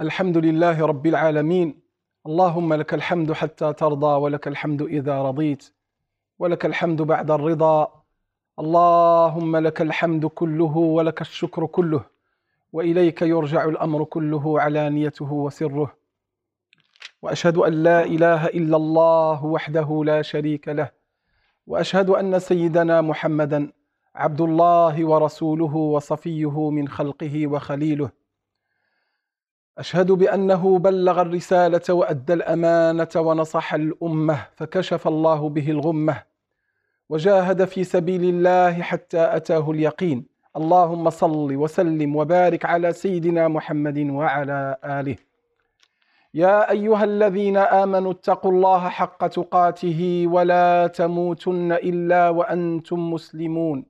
الحمد لله رب العالمين. اللهم لك الحمد حتى ترضى ولك الحمد إذا رضيت ولك الحمد بعد الرضا. اللهم لك الحمد كله ولك الشكر كله وإليك يرجع الأمر كله علانيته وسره. وأشهد أن لا إله إلا الله وحده لا شريك له. وأشهد أن سيدنا محمدا عبد الله ورسوله وصفيه من خلقه وخليله. أشهد بأنه بلغ الرسالة وأدى الأمانة ونصح الأمة فكشف الله به الغمة وجاهد في سبيل الله حتى أتاه اليقين. اللهم صل وسلم وبارك على سيدنا محمد وعلى آله. يا أيها الذين آمنوا اتقوا الله حق تقاته ولا تموتن إلا وأنتم مسلمون.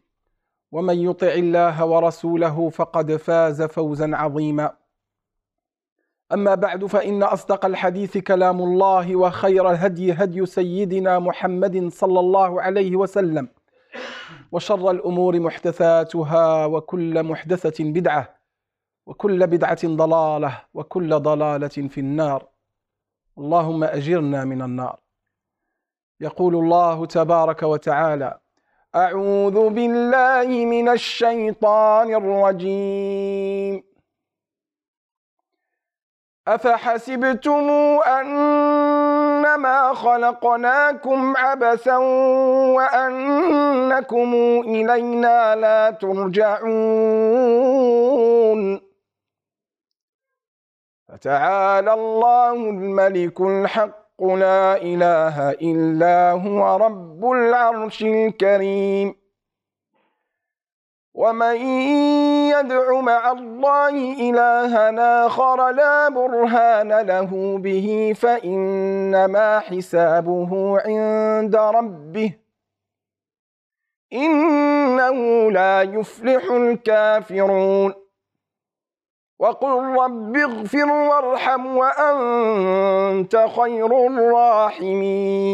ومن يطع الله ورسوله فقد فاز فوزا عظيما. أما بعد فإن أصدق الحديث كلام الله وخير الهدي هدي سيدنا محمد صلى الله عليه وسلم وشر الأمور محدثاتها وكل محدثة بدعة وكل بدعة ضلالة وكل ضلالة في النار. اللهم أجرنا من النار. يقول الله تبارك وتعالى أعوذ بالله من الشيطان الرجيم. أفحسبتم أنما خلقناكم عبثا وأنكم إلينا لا ترجعون. فتعالى الله الملك الحق لا إله إلا هو رب العرش الكريم ومن يدع مع الله إلها آخر لا برهان له به فإنما حسابه عند ربه إنه لا يفلح الكافرون وقل رب اغفر وارحم وأنت خير الراحمين.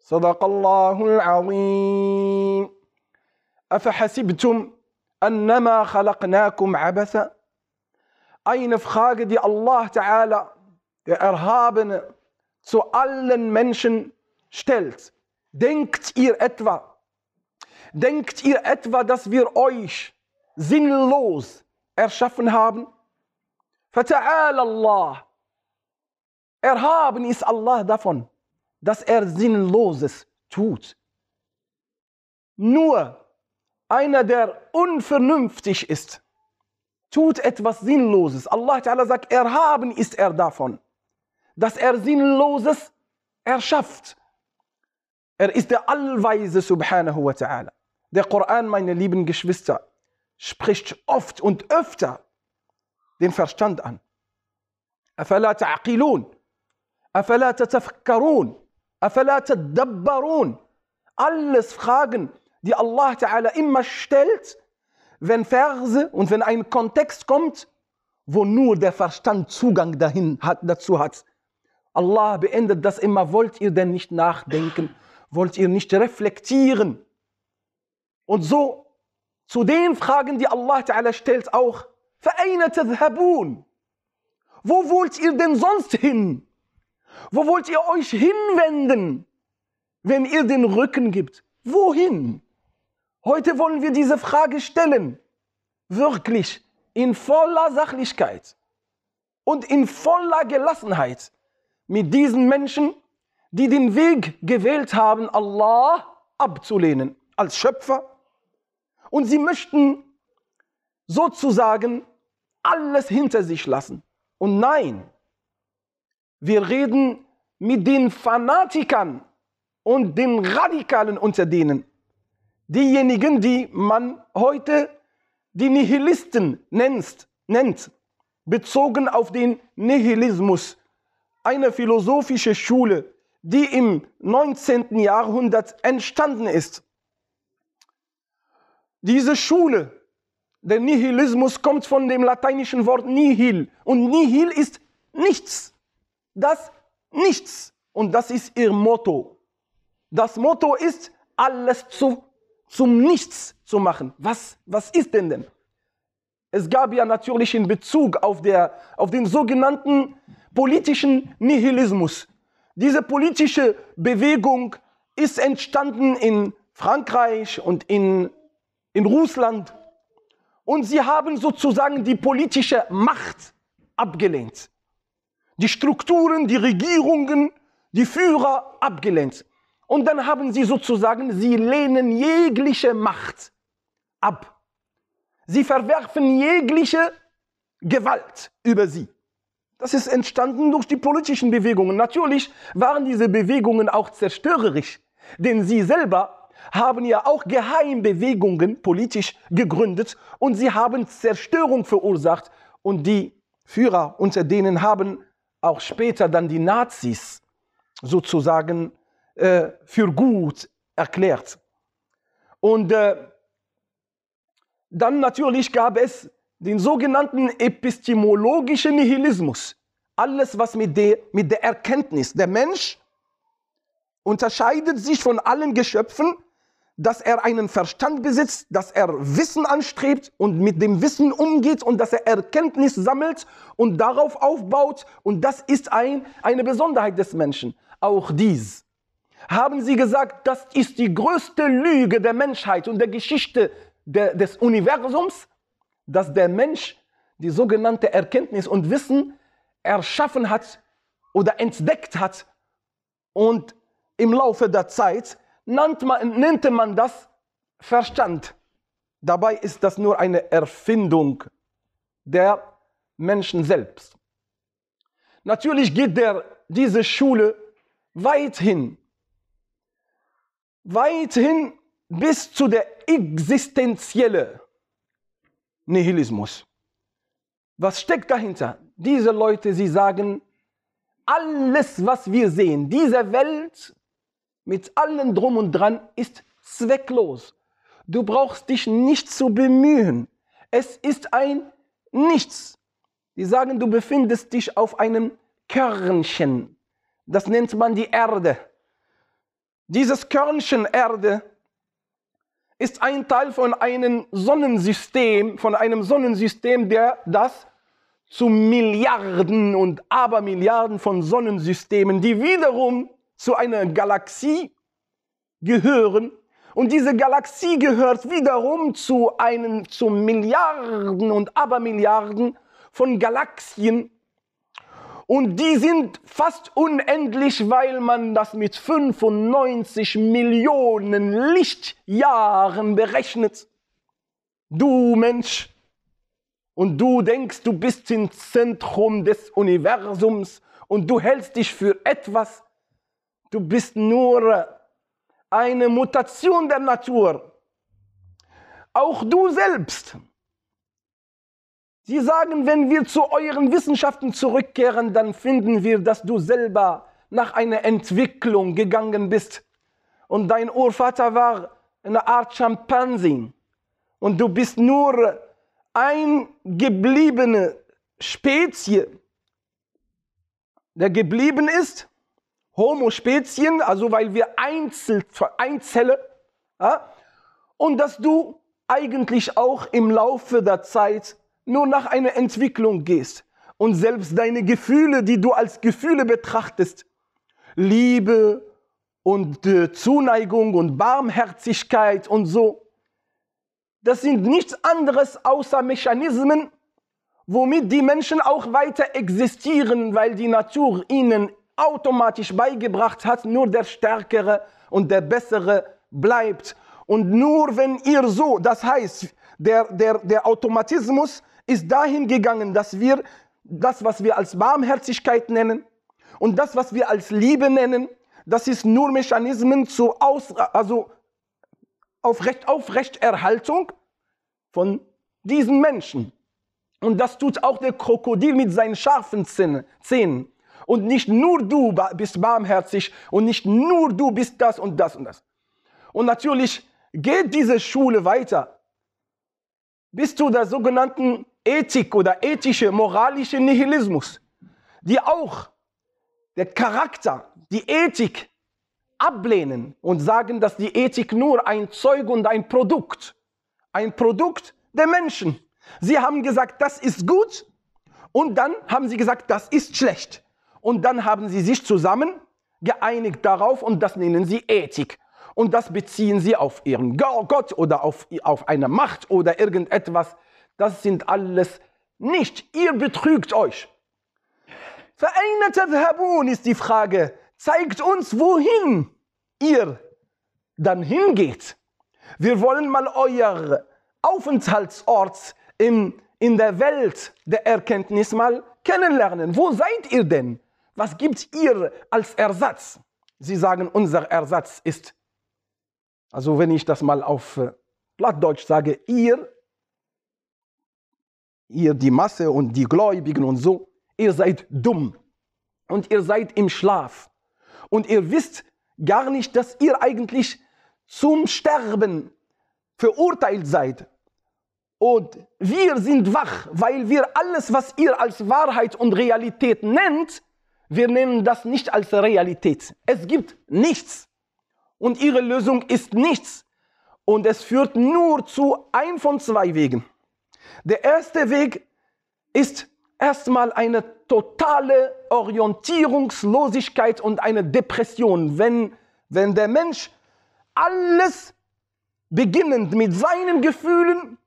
صدق الله العظيم. أفحسبتم أنما خلقناكم عبثا؟ أين فخاق دي الله تعالى؟ إرهابنا zu allen Menschen stellt. Denkt ihr etwa, denkt ihr etwa, dass wir sinnlos erschaffen haben? Fata'ala Allah. Erhaben ist Allah davon, dass er Sinnloses tut. Nur einer, der unvernünftig ist, tut etwas Sinnloses. Allah Ta'ala sagt, erhaben ist er davon, dass er Sinnloses erschafft. Er ist der Allweise Subhanahu wa Ta'ala. Der Koran, meine lieben Geschwister, spricht oft und öfter den Verstand an. أفلا تعقلون أفلا تتفكرون أفلا تدبرون Alles Fragen, die Allah Ta'ala immer stellt, wenn Verse und wenn ein Kontext kommt, wo nur der Verstand Zugang dahin hat, dazu hat. Allah beendet das immer, wollt ihr denn nicht nachdenken? Wollt ihr nicht reflektieren? Und so zu den Fragen, die Allah Ta'ala stellt, auch, فَأَيْنَ تَذْهَبُونَ Wo wollt ihr denn sonst hin? Wo wollt ihr euch hinwenden, wenn ihr den Rücken gibt? Wohin? Heute wollen wir diese Frage stellen, wirklich in voller Sachlichkeit und in voller Gelassenheit mit diesen Menschen, die den Weg gewählt haben, Allah abzulehnen als Schöpfer. und sie möchten sozusagen alles hinter sich lassen. Und nein, wir reden mit den Fanatikern und den Radikalen unter denen. Diejenigen, die man heute die Nihilisten nennt, nennt, bezogen auf den Nihilismus, eine philosophische Schule, die im 19. Jahrhundert entstanden ist. Diese Schule, der Nihilismus kommt von dem lateinischen Wort nihil und nihil ist nichts. Das nichts und das ist ihr Motto. Das Motto ist alles zu, zum Nichts zu machen. Was, was ist denn denn? Es gab ja natürlich in Bezug auf, der, auf den sogenannten politischen Nihilismus. Diese politische Bewegung ist entstanden in Frankreich und in, in Russland. Und sie haben sozusagen die politische Macht abgelehnt. Die Strukturen, die Regierungen, die Führer abgelehnt. Und dann haben sie sozusagen, sie lehnen jegliche Macht ab. Sie verwerfen jegliche Gewalt über sie. Das ist entstanden durch die politischen Bewegungen. Natürlich waren diese Bewegungen auch zerstörerisch, denn sie selber haben ja auch Geheimbewegungen politisch gegründet und sie haben Zerstörung verursacht und die Führer unter denen haben auch später dann die Nazis sozusagen äh, für gut erklärt. Und äh, dann natürlich gab es den sogenannten epistemologischen Nihilismus. Alles, was mit der, mit der Erkenntnis, der Mensch unterscheidet sich von allen Geschöpfen, dass er einen Verstand besitzt, dass er Wissen anstrebt und mit dem Wissen umgeht und dass er Erkenntnis sammelt und darauf aufbaut. Und das ist ein, eine Besonderheit des Menschen. Auch dies haben sie gesagt, das ist die größte Lüge der Menschheit und der Geschichte de, des Universums, dass der Mensch die sogenannte Erkenntnis und Wissen erschaffen hat oder entdeckt hat und im Laufe der Zeit man, nannte man das Verstand. Dabei ist das nur eine Erfindung der Menschen selbst. Natürlich geht der, diese Schule weithin, weithin bis zu der existenzielle Nihilismus. Was steckt dahinter? Diese Leute, sie sagen, alles, was wir sehen, diese Welt mit allem drum und dran ist zwecklos. Du brauchst dich nicht zu bemühen. Es ist ein Nichts. Die sagen, du befindest dich auf einem Körnchen. Das nennt man die Erde. Dieses Körnchen Erde ist ein Teil von einem Sonnensystem, von einem Sonnensystem, der das zu Milliarden und Abermilliarden von Sonnensystemen, die wiederum zu einer Galaxie gehören. Und diese Galaxie gehört wiederum zu einem, zu Milliarden und Abermilliarden von Galaxien, und die sind fast unendlich, weil man das mit 95 Millionen Lichtjahren berechnet. Du Mensch, und du denkst, du bist im Zentrum des Universums und du hältst dich für etwas. Du bist nur eine Mutation der Natur. Auch du selbst Sie sagen, wenn wir zu euren Wissenschaften zurückkehren, dann finden wir, dass du selber nach einer Entwicklung gegangen bist. Und dein Urvater war eine Art Schimpansin. Und du bist nur ein gebliebene Spezie, der geblieben ist, Homo Spezien, also weil wir Einzel, Einzelle, ja, und dass du eigentlich auch im Laufe der Zeit nur nach einer Entwicklung gehst und selbst deine Gefühle, die du als Gefühle betrachtest, Liebe und äh, Zuneigung und Barmherzigkeit und so, das sind nichts anderes außer Mechanismen, womit die Menschen auch weiter existieren, weil die Natur ihnen automatisch beigebracht hat, nur der Stärkere und der Bessere bleibt. Und nur wenn ihr so, das heißt, der, der, der Automatismus ist dahin gegangen, dass wir das, was wir als Barmherzigkeit nennen und das, was wir als Liebe nennen, das ist nur Mechanismen zur Aus, also Aufrecht, Aufrechterhaltung von diesen Menschen. Und das tut auch der Krokodil mit seinen scharfen Zähnen. Und nicht nur du bist barmherzig und nicht nur du bist das und das und das. Und natürlich geht diese Schule weiter bis zu der sogenannten Ethik oder ethische, moralische Nihilismus, die auch der Charakter, die Ethik ablehnen und sagen, dass die Ethik nur ein Zeug und ein Produkt, ein Produkt der Menschen. Sie haben gesagt, das ist gut und dann haben sie gesagt, das ist schlecht. Und dann haben sie sich zusammen geeinigt darauf und das nennen sie Ethik. Und das beziehen sie auf ihren Gott oder auf, auf eine Macht oder irgendetwas. Das sind alles nicht. Ihr betrügt euch. Vereine ist die Frage. Zeigt uns, wohin ihr dann hingeht. Wir wollen mal euer Aufenthaltsort in, in der Welt der Erkenntnis mal kennenlernen. Wo seid ihr denn? Was gibt ihr als Ersatz? Sie sagen, unser Ersatz ist, also wenn ich das mal auf äh, Plattdeutsch sage, ihr, ihr die Masse und die Gläubigen und so, ihr seid dumm und ihr seid im Schlaf und ihr wisst gar nicht, dass ihr eigentlich zum Sterben verurteilt seid. Und wir sind wach, weil wir alles, was ihr als Wahrheit und Realität nennt, wir nennen das nicht als Realität. Es gibt nichts. Und ihre Lösung ist nichts. Und es führt nur zu ein von zwei Wegen. Der erste Weg ist erstmal eine totale Orientierungslosigkeit und eine Depression, wenn, wenn der Mensch alles beginnend mit seinen Gefühlen,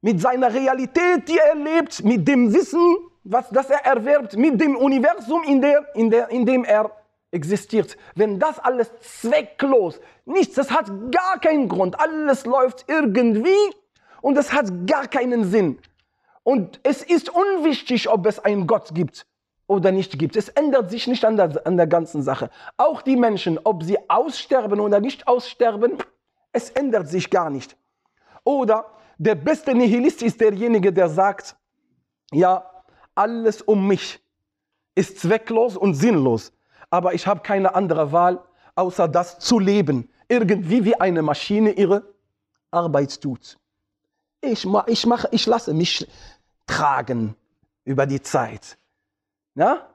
mit seiner Realität, die er lebt, mit dem Wissen, was das er erwerbt, mit dem Universum, in, der, in, der, in dem er existiert. Wenn das alles zwecklos, nichts, das hat gar keinen Grund, alles läuft irgendwie und es hat gar keinen Sinn. Und es ist unwichtig, ob es einen Gott gibt oder nicht gibt. Es ändert sich nicht an der, an der ganzen Sache. Auch die Menschen, ob sie aussterben oder nicht aussterben, es ändert sich gar nicht. Oder der beste Nihilist ist derjenige, der sagt, ja, alles um mich ist zwecklos und sinnlos, aber ich habe keine andere Wahl, außer das zu leben, irgendwie wie eine Maschine ihre Arbeit tut. Ich, ich, mache, ich lasse mich tragen über die Zeit. Ja?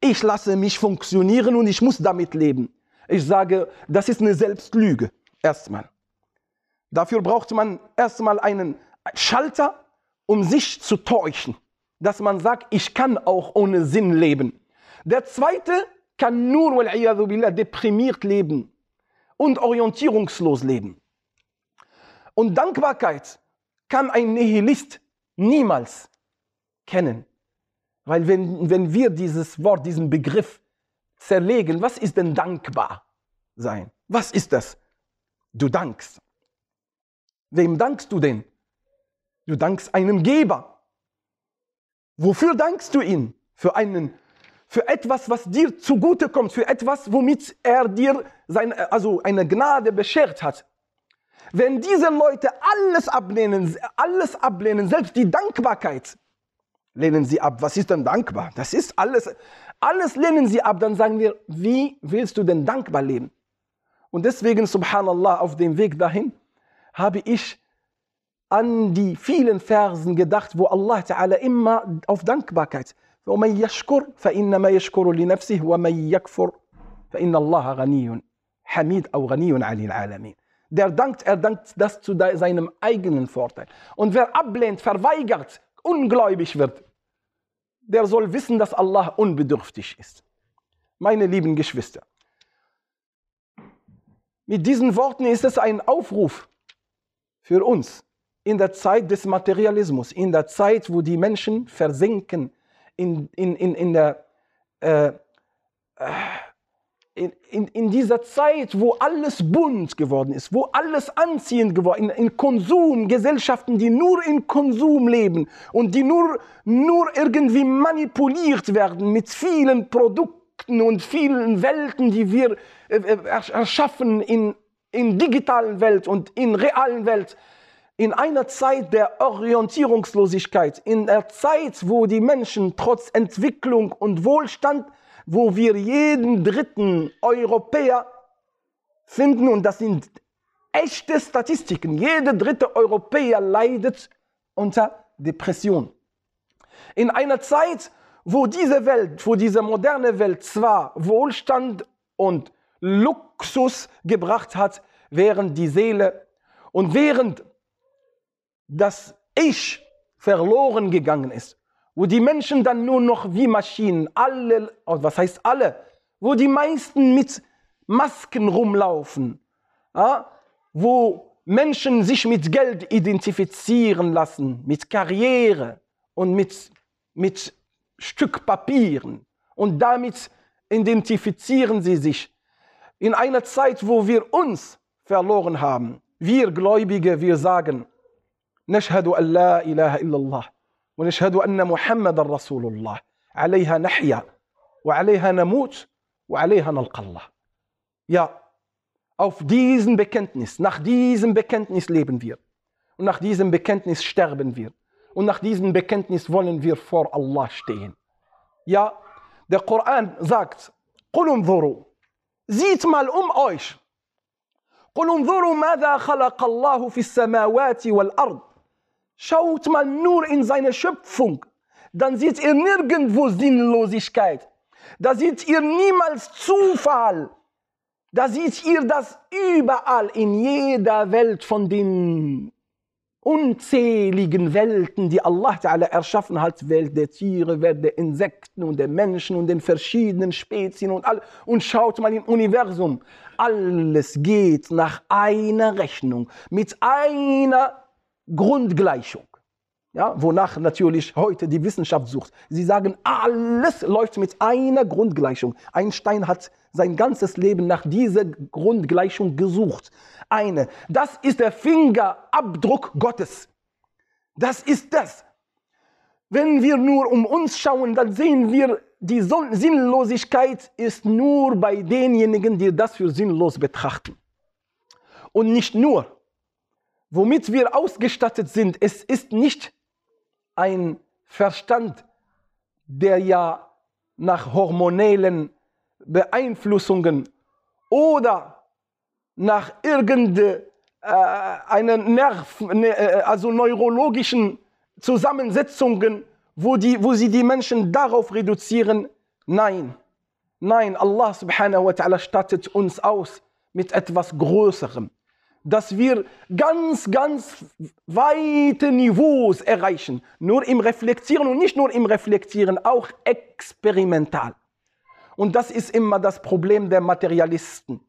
Ich lasse mich funktionieren und ich muss damit leben. Ich sage, das ist eine Selbstlüge. Erstmal. Dafür braucht man erstmal einen Schalter, um sich zu täuschen. Dass man sagt, ich kann auch ohne Sinn leben. Der zweite kann nur billah, deprimiert leben und orientierungslos leben. Und Dankbarkeit kann ein Nihilist niemals kennen. Weil wenn, wenn wir dieses Wort, diesen Begriff zerlegen, was ist denn dankbar sein? Was ist das? Du dankst. Wem dankst du denn? Du dankst einem Geber. Wofür dankst du ihm? Für einen für etwas, was dir zugute kommt, für etwas, womit er dir seine, also eine Gnade beschert hat. Wenn diese Leute alles ablehnen, alles ablehnen, selbst die Dankbarkeit lehnen sie ab. Was ist denn dankbar? Das ist alles, alles lehnen sie ab. Dann sagen wir, wie willst du denn dankbar leben? Und deswegen, subhanallah, auf dem Weg dahin habe ich an die vielen Versen gedacht, wo Allah Ta'ala immer auf Dankbarkeit. ومن يشكر فإنما يشكر لنفسه ومن يكفر فإن الله غني حميد أو غني عن العالمين Der dankt, er dankt das zu seinem eigenen Vorteil. Und wer ablehnt, verweigert, ungläubig wird, der soll wissen, dass Allah unbedürftig ist. Meine lieben Geschwister, mit diesen Worten ist es ein Aufruf für uns in der Zeit des Materialismus, in der Zeit, wo die Menschen versinken in, in, in, in der äh, in, in, in dieser Zeit, wo alles bunt geworden ist, wo alles anziehend geworden ist, in, in Konsumgesellschaften, die nur in Konsum leben und die nur, nur irgendwie manipuliert werden mit vielen Produkten und vielen Welten, die wir äh, äh erschaffen in, in digitalen Welt und in realen Welt. In einer Zeit der Orientierungslosigkeit, in der Zeit, wo die Menschen trotz Entwicklung und Wohlstand, wo wir jeden dritten Europäer finden, und das sind echte Statistiken, jeder dritte Europäer leidet unter Depression. In einer Zeit, wo diese Welt, wo diese moderne Welt zwar Wohlstand und Luxus gebracht hat, während die Seele und während das Ich verloren gegangen ist, wo die Menschen dann nur noch wie Maschinen, alle, oh, was heißt alle, wo die meisten mit Masken rumlaufen, ja, wo Menschen sich mit Geld identifizieren lassen, mit Karriere und mit, mit Stück Papieren. Und damit identifizieren sie sich. In einer Zeit, wo wir uns verloren haben, wir Gläubige, wir sagen, نشهد أن لا إله إلا الله ونشهد أن محمد رسول الله عليها نحيا وعليها نموت وعليها نلقى الله Ja, auf diesem Bekenntnis, nach diesem Bekenntnis leben wir. Und nach diesem Bekenntnis sterben wir. Und nach diesem Bekenntnis wollen wir vor Allah stehen. Ja, der Koran sagt, قُلْ انظُرُوا Sieht mal um euch. قُلْ انظُرُوا ماذا خلق الله في السماوات والأرض Schaut mal nur in seine Schöpfung, dann seht ihr nirgendwo Sinnlosigkeit. Da seht ihr niemals Zufall. Da seht ihr das überall in jeder Welt von den unzähligen Welten, die Allah Ta'ala erschaffen hat, Welt der Tiere, Welt der Insekten und der Menschen und den verschiedenen Spezien und all und schaut mal im Universum, alles geht nach einer Rechnung, mit einer Grundgleichung. Ja, wonach natürlich heute die Wissenschaft sucht. Sie sagen, alles läuft mit einer Grundgleichung. Einstein hat sein ganzes Leben nach dieser Grundgleichung gesucht. Eine. Das ist der Fingerabdruck Gottes. Das ist das. Wenn wir nur um uns schauen, dann sehen wir, die Sinnlosigkeit ist nur bei denjenigen, die das für sinnlos betrachten. Und nicht nur womit wir ausgestattet sind, es ist nicht ein Verstand, der ja nach hormonellen Beeinflussungen oder nach irgendeiner äh, Nerv, ne, äh, also neurologischen Zusammensetzungen, wo, die, wo sie die Menschen darauf reduzieren. Nein, nein, Allah subhanahu wa ta'ala stattet uns aus mit etwas Größerem dass wir ganz, ganz weite Niveaus erreichen. Nur im Reflektieren und nicht nur im Reflektieren, auch experimental. Und das ist immer das Problem der Materialisten.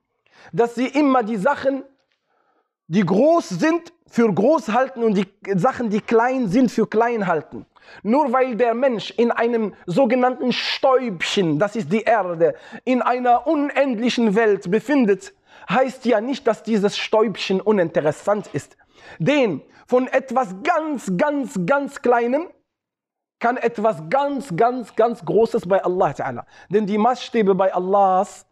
Dass sie immer die Sachen, die groß sind, für groß halten und die Sachen, die klein sind, für klein halten. Nur weil der Mensch in einem sogenannten Stäubchen, das ist die Erde, in einer unendlichen Welt befindet, heißt ja nicht, dass dieses Stäubchen uninteressant ist. Denn von etwas ganz, ganz, ganz Kleinem kann etwas ganz, ganz, ganz Großes bei Allah Ta'ala. Denn die Maßstäbe bei, Allahs,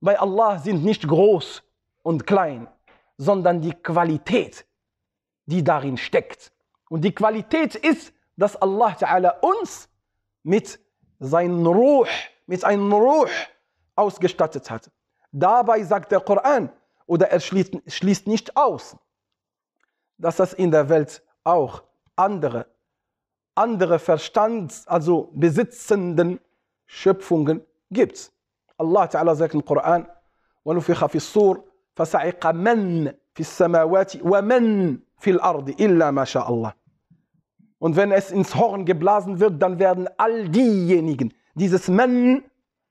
bei Allah sind nicht groß und klein, sondern die Qualität, die darin steckt. Und die Qualität ist, dass Allah Ta'ala uns mit seinem Ruh, mit einem Ruh ausgestattet hat. Dabei sagt der Koran, oder er schließt, schließt nicht aus, dass es in der Welt auch andere, andere Verstands-, also besitzenden Schöpfungen gibt. Allah Ta'ala sagt im Koran, ونفخ في الصور فصعق من في السماوات ومن في الأرض إلا ما شاء الله. Und wenn es ins Horn geblasen wird, dann werden all diejenigen, dieses Men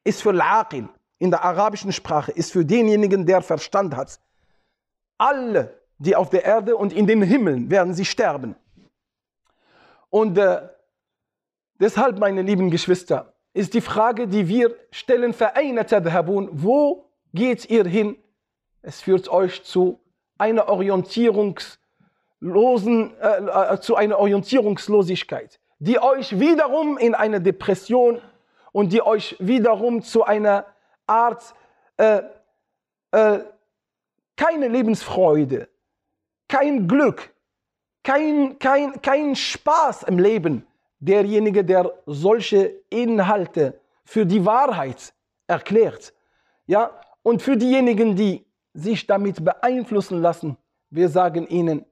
ist für Al-Aqil, in der arabischen Sprache ist für denjenigen, der Verstand hat. Alle, die auf der Erde und in den Himmeln werden sie sterben. Und äh, deshalb, meine lieben Geschwister, ist die Frage, die wir stellen, wo geht ihr hin? Es führt euch zu einer orientierungslosen, äh, äh, zu einer Orientierungslosigkeit, die euch wiederum in eine Depression und die euch wiederum zu einer Art äh, äh, keine Lebensfreude, kein Glück, kein, kein, kein Spaß im Leben. Derjenige, der solche Inhalte für die Wahrheit erklärt. Ja, und für diejenigen, die sich damit beeinflussen lassen, wir sagen ihnen,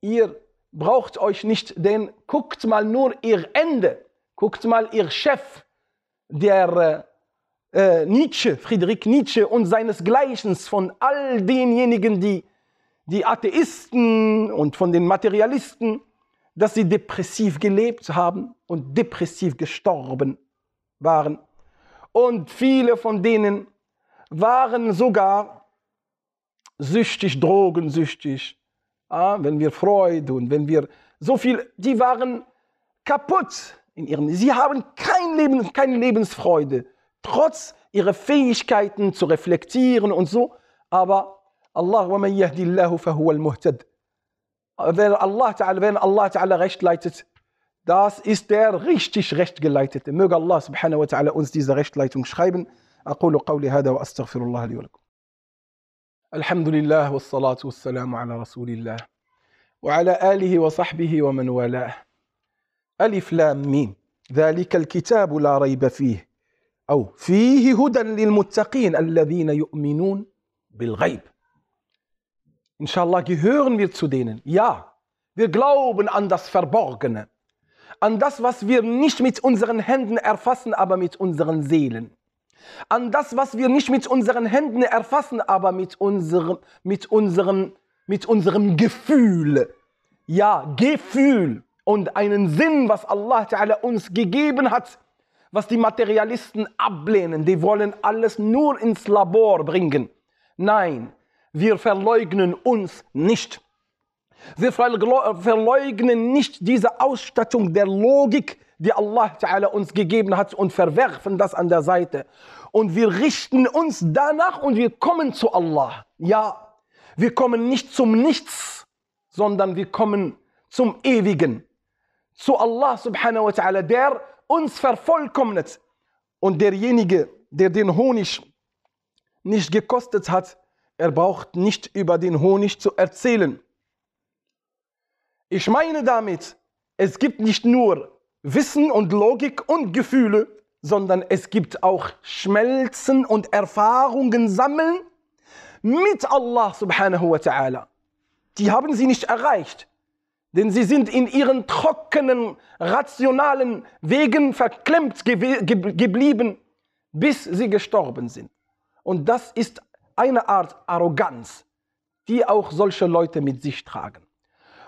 ihr braucht euch nicht, denn guckt mal nur ihr Ende, guckt mal ihr Chef, der äh, Nietzsche, Friedrich Nietzsche und seinesgleichen von all denjenigen, die, die Atheisten und von den Materialisten, dass sie depressiv gelebt haben und depressiv gestorben waren. Und viele von denen waren sogar süchtig, drogensüchtig. Ja, wenn wir Freude und wenn wir so viel, die waren kaputt in ihrem, sie haben kein Leben, keine Lebensfreude, trotz ihrer Fähigkeiten zu reflektieren und so. Aber Allah, man yahdillahu fahuwa al-muhtad. Wenn Allah, wenn Allah Ta'ala recht leitet, das ist der richtig recht geleitete. Möge Allah subhanahu wa ta'ala uns diese Rechtleitung schreiben. أقول قولي هذا وأستغفر الله لي ولكم الحمد لله والصلاة والسلام على رسول الله وعلى آله وصحبه ومن والاه ألف لام ميم ذلك الكتاب لا ريب فيه أو فيه هدى للمتقين الذين يؤمنون بالغيب إن شاء الله gehören wir zu denen. Ja, wir glauben an das Verborgene. An das, was wir nicht mit unseren Händen erfassen, aber mit unseren Seelen. An das, was wir nicht mit unseren Händen erfassen, aber mit unserem, mit unserem, mit unserem Gefühl. Ja, Gefühl und einen Sinn, was Allah Ta'ala uns gegeben hat, was die Materialisten ablehnen. Die wollen alles nur ins Labor bringen. Nein, wir verleugnen uns nicht. Wir verleugnen nicht diese Ausstattung der Logik, die Allah Ta'ala uns gegeben hat und verwerfen das an der Seite. Und wir richten uns danach und wir kommen zu Allah. Ja, wir kommen nicht zum Nichts, sondern wir kommen zum Ewigen. Zu Allah subhanahu wa ta'ala, der uns vervollkommnet. Und derjenige, der den Honig nicht gekostet hat, er braucht nicht über den Honig zu erzählen. Ich meine damit, es gibt nicht nur Wissen und Logik und Gefühle, sondern es gibt auch Schmelzen und Erfahrungen sammeln mit Allah subhanahu wa ta'ala. Die haben sie nicht erreicht, denn sie sind in ihren trockenen, rationalen Wegen verklemmt geblieben, bis sie gestorben sind. Und das ist eine Art Arroganz, die auch solche Leute mit sich tragen.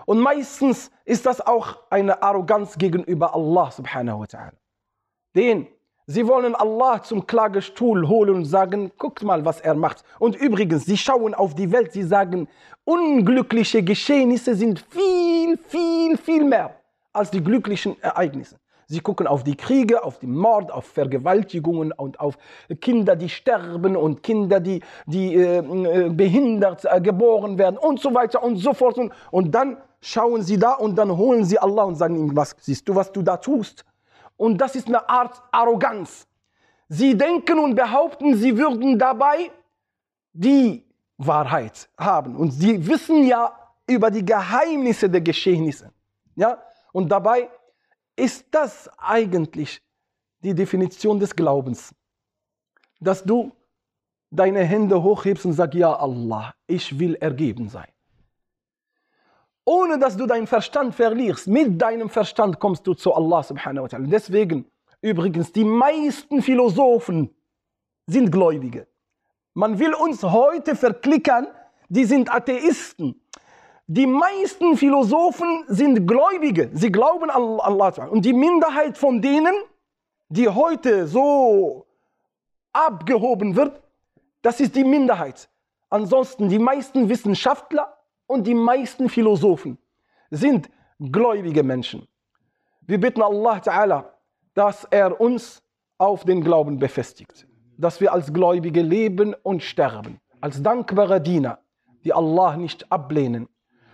Und meistens ist das auch eine Arroganz gegenüber Allah subhanahu wa ta'ala. Denn sie wollen Allah zum Klagestuhl holen und sagen, guckt mal, was er macht. Und übrigens, sie schauen auf die Welt, sie sagen, unglückliche Geschehnisse sind viel, viel, viel mehr als die glücklichen Ereignisse. Sie gucken auf die Kriege, auf den Mord, auf Vergewaltigungen und auf Kinder, die sterben und Kinder, die, die äh, äh, behindert äh, geboren werden und so weiter und so fort. Und, und dann schauen sie da und dann holen sie Allah und sagen ihm, was siehst du, was du da tust? Und das ist eine Art Arroganz. Sie denken und behaupten, sie würden dabei die Wahrheit haben. Und sie wissen ja über die Geheimnisse der Geschehnisse. Ja? Und dabei ist das eigentlich die Definition des Glaubens. Dass du deine Hände hochhebst und sagst, ja Allah, ich will ergeben sein. Ohne dass du deinen Verstand verlierst. Mit deinem Verstand kommst du zu Allah subhanahu wa ta'ala. Deswegen, übrigens, die meisten Philosophen sind Gläubige. Man will uns heute verklickern, die sind Atheisten. Die meisten Philosophen sind Gläubige. Sie glauben an Allah. Und die Minderheit von denen, die heute so abgehoben wird, das ist die Minderheit. Ansonsten die meisten Wissenschaftler und die meisten Philosophen sind gläubige Menschen. Wir bitten Allah Ta'ala, dass er uns auf den Glauben befestigt. Dass wir als Gläubige leben und sterben. Als dankbare Diener, die Allah nicht ablehnen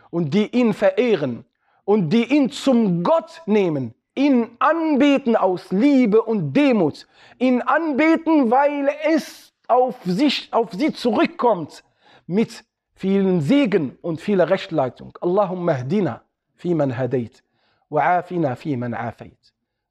und die ihn verehren und die ihn zum Gott nehmen, ihn anbeten aus Liebe und Demut, ihn anbeten, weil es auf, sich, auf sie zurückkommt mit vielen Segen und vieler Rechtleitung. Allahumma hdina فيمن هديت وعافنا فيمن عافيت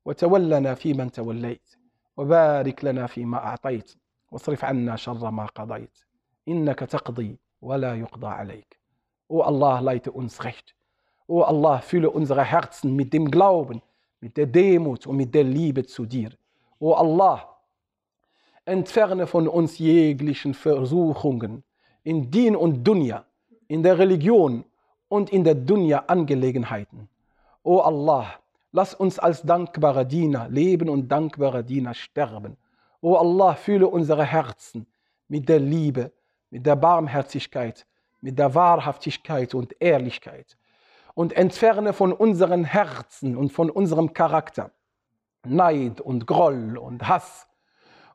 وتولنا فيمن توليت وبارك لنا فيما أعطيت واصرف عنا شر ما قضيت إنك تقضي ولا يقضى عليك O Allah, leite uns recht. O Allah, fülle unsere Herzen mit dem Glauben, mit der Demut und mit der Liebe zu dir. O Allah, entferne von uns jeglichen Versuchungen in Din und Dunya, in der Religion und in der Dunya-Angelegenheiten. O Allah, lass uns als dankbare Diener leben und dankbare Diener sterben. O Allah, fülle unsere Herzen mit der Liebe, mit der Barmherzigkeit, mit der Wahrhaftigkeit und Ehrlichkeit und entferne von unseren Herzen und von unserem Charakter Neid und Groll und Hass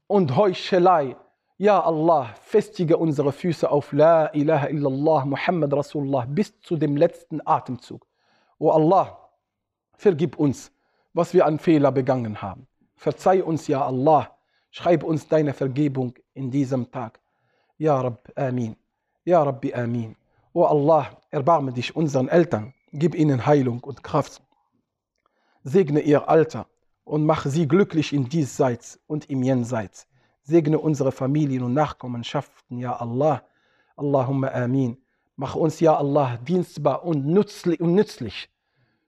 und Heuchelei. Ja Allah, festige unsere Füße auf La ilaha illallah Muhammad Rasulullah bis zu dem letzten Atemzug. O Allah, vergib uns, was wir an Fehler begangen haben. Verzeih uns, ja Allah. Schreib uns deine Vergebung in diesem Tag. Ja Rabb, Amin. Ja Rabbi, Amin. O Allah, erbarme dich unseren Eltern, gib ihnen Heilung und Kraft. Segne ihr Alter und mach sie glücklich in diesseits und im Jenseits. Segne unsere Familien und Nachkommenschaften, ja Allah. Allahumma Amin. Mach uns, ja Allah, dienstbar und nützlich, und nützlich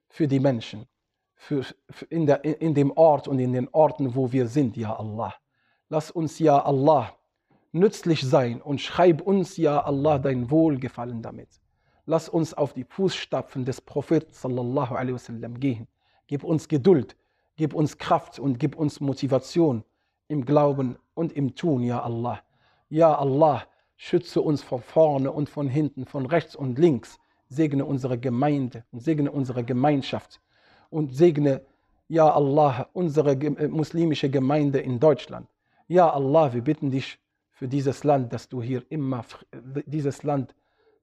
für die Menschen, für, für in, der, in dem Ort und in den Orten, wo wir sind, ja Allah. Lass uns, ja Allah, nützlich sein und schreib uns, ja Allah, dein Wohlgefallen damit. Lass uns auf die Fußstapfen des Propheten sallallahu alaihi wasallam gehen. Gib uns Geduld, gib uns Kraft und gib uns Motivation im Glauben und im Tun, ja Allah. Ja Allah, schütze uns von vorne und von hinten, von rechts und links. Segne unsere Gemeinde und segne unsere Gemeinschaft und segne, ja Allah, unsere muslimische Gemeinde in Deutschland. Ja Allah, wir bitten dich, für dieses Land, dass du hier immer dieses Land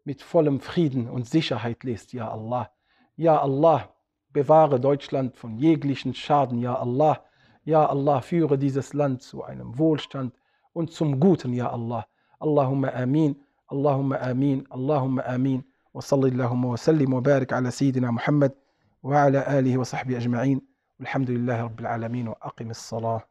mit vollem Frieden und Sicherheit lässt, ja Allah. Ja Allah, bewahre Deutschland von jeglichen Schaden, ja Allah. Ja Allah, führe dieses Land zu einem Wohlstand und zum Guten, ja Allah. Allahumma amin, Allahumma amin, Allahumma amin. وصلى اللهم وسلم وبارك على سيدنا محمد وعلى آله وصحبه أجمعين والحمد لله رب العالمين وأقم الصلاة